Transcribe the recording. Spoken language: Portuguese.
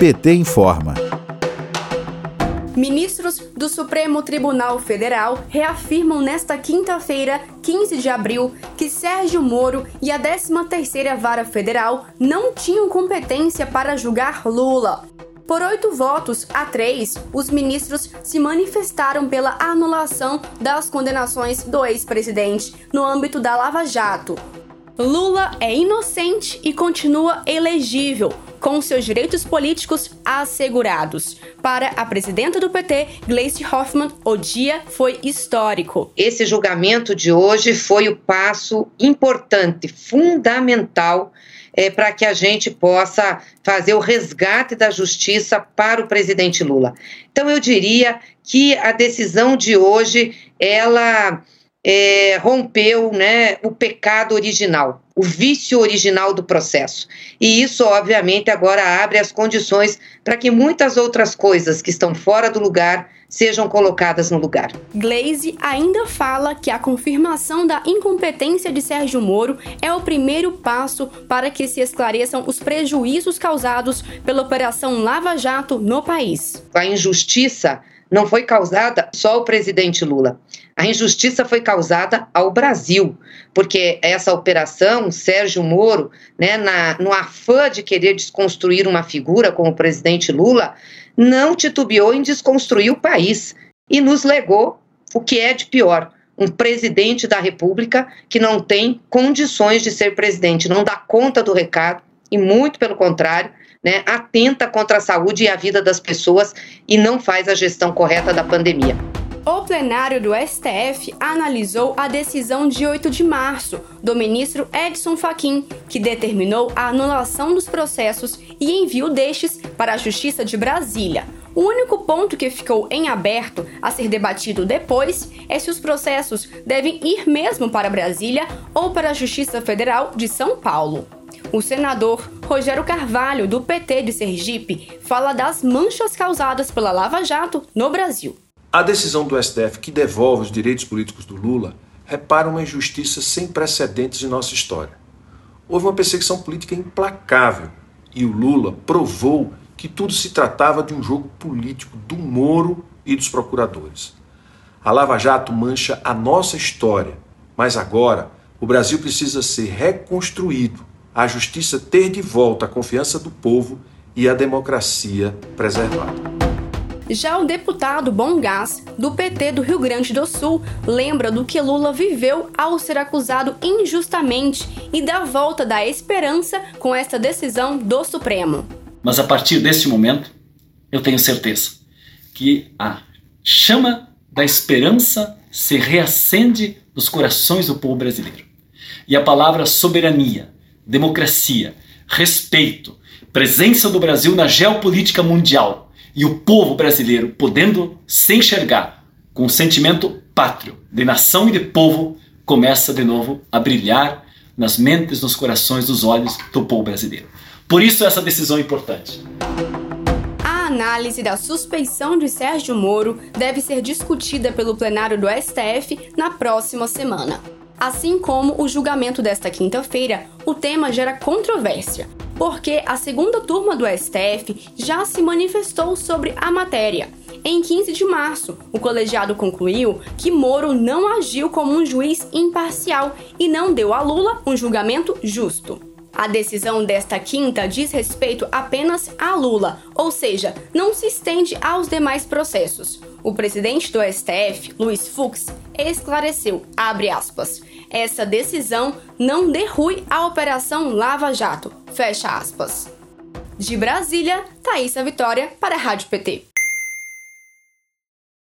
PT informa. Ministros do Supremo Tribunal Federal reafirmam nesta quinta-feira, 15 de abril, que Sérgio Moro e a 13ª Vara Federal não tinham competência para julgar Lula. Por oito votos a três, os ministros se manifestaram pela anulação das condenações do ex-presidente no âmbito da Lava Jato. Lula é inocente e continua elegível, com seus direitos políticos assegurados. Para a presidenta do PT, Gleice Hoffmann, o dia foi histórico. Esse julgamento de hoje foi o passo importante, fundamental é, para que a gente possa fazer o resgate da justiça para o presidente Lula. Então eu diria que a decisão de hoje ela é, rompeu né, o pecado original, o vício original do processo. E isso, obviamente, agora abre as condições para que muitas outras coisas que estão fora do lugar sejam colocadas no lugar. Glaze ainda fala que a confirmação da incompetência de Sérgio Moro é o primeiro passo para que se esclareçam os prejuízos causados pela Operação Lava Jato no país. A injustiça não foi causada só ao presidente Lula. A injustiça foi causada ao Brasil, porque essa operação, Sérgio Moro, né, na, no afã de querer desconstruir uma figura como o presidente Lula, não titubeou em desconstruir o país e nos legou o que é de pior. Um presidente da República que não tem condições de ser presidente, não dá conta do recado e, muito pelo contrário, né, atenta contra a saúde e a vida das pessoas e não faz a gestão correta da pandemia. O plenário do STF analisou a decisão de 8 de março do ministro Edson Fachin, que determinou a anulação dos processos e envio destes para a Justiça de Brasília. O único ponto que ficou em aberto a ser debatido depois é se os processos devem ir mesmo para Brasília ou para a Justiça Federal de São Paulo. O senador Rogério Carvalho, do PT de Sergipe, fala das manchas causadas pela Lava Jato no Brasil. A decisão do STF que devolve os direitos políticos do Lula repara uma injustiça sem precedentes em nossa história. Houve uma perseguição política implacável e o Lula provou que tudo se tratava de um jogo político do Moro e dos procuradores. A Lava Jato mancha a nossa história, mas agora o Brasil precisa ser reconstruído, a justiça ter de volta a confiança do povo e a democracia preservada. Já o deputado Bom Gás, do PT do Rio Grande do Sul, lembra do que Lula viveu ao ser acusado injustamente e da volta da esperança com esta decisão do Supremo. Mas a partir deste momento, eu tenho certeza que a chama da esperança se reacende nos corações do povo brasileiro. E a palavra soberania, democracia, respeito, presença do Brasil na geopolítica mundial e o povo brasileiro podendo se enxergar com o sentimento pátrio de nação e de povo começa de novo a brilhar nas mentes, nos corações, nos olhos do povo brasileiro. Por isso essa decisão é importante. A análise da suspeição de Sérgio Moro deve ser discutida pelo plenário do STF na próxima semana. Assim como o julgamento desta quinta-feira, o tema gera controvérsia, porque a segunda turma do STF já se manifestou sobre a matéria. Em 15 de março, o colegiado concluiu que Moro não agiu como um juiz imparcial e não deu a Lula um julgamento justo. A decisão desta quinta diz respeito apenas a Lula, ou seja, não se estende aos demais processos. O presidente do STF, Luiz Fux, esclareceu, aspas, essa decisão não derrui a Operação Lava Jato, fecha aspas. De Brasília, Thaisa Vitória para a Rádio PT.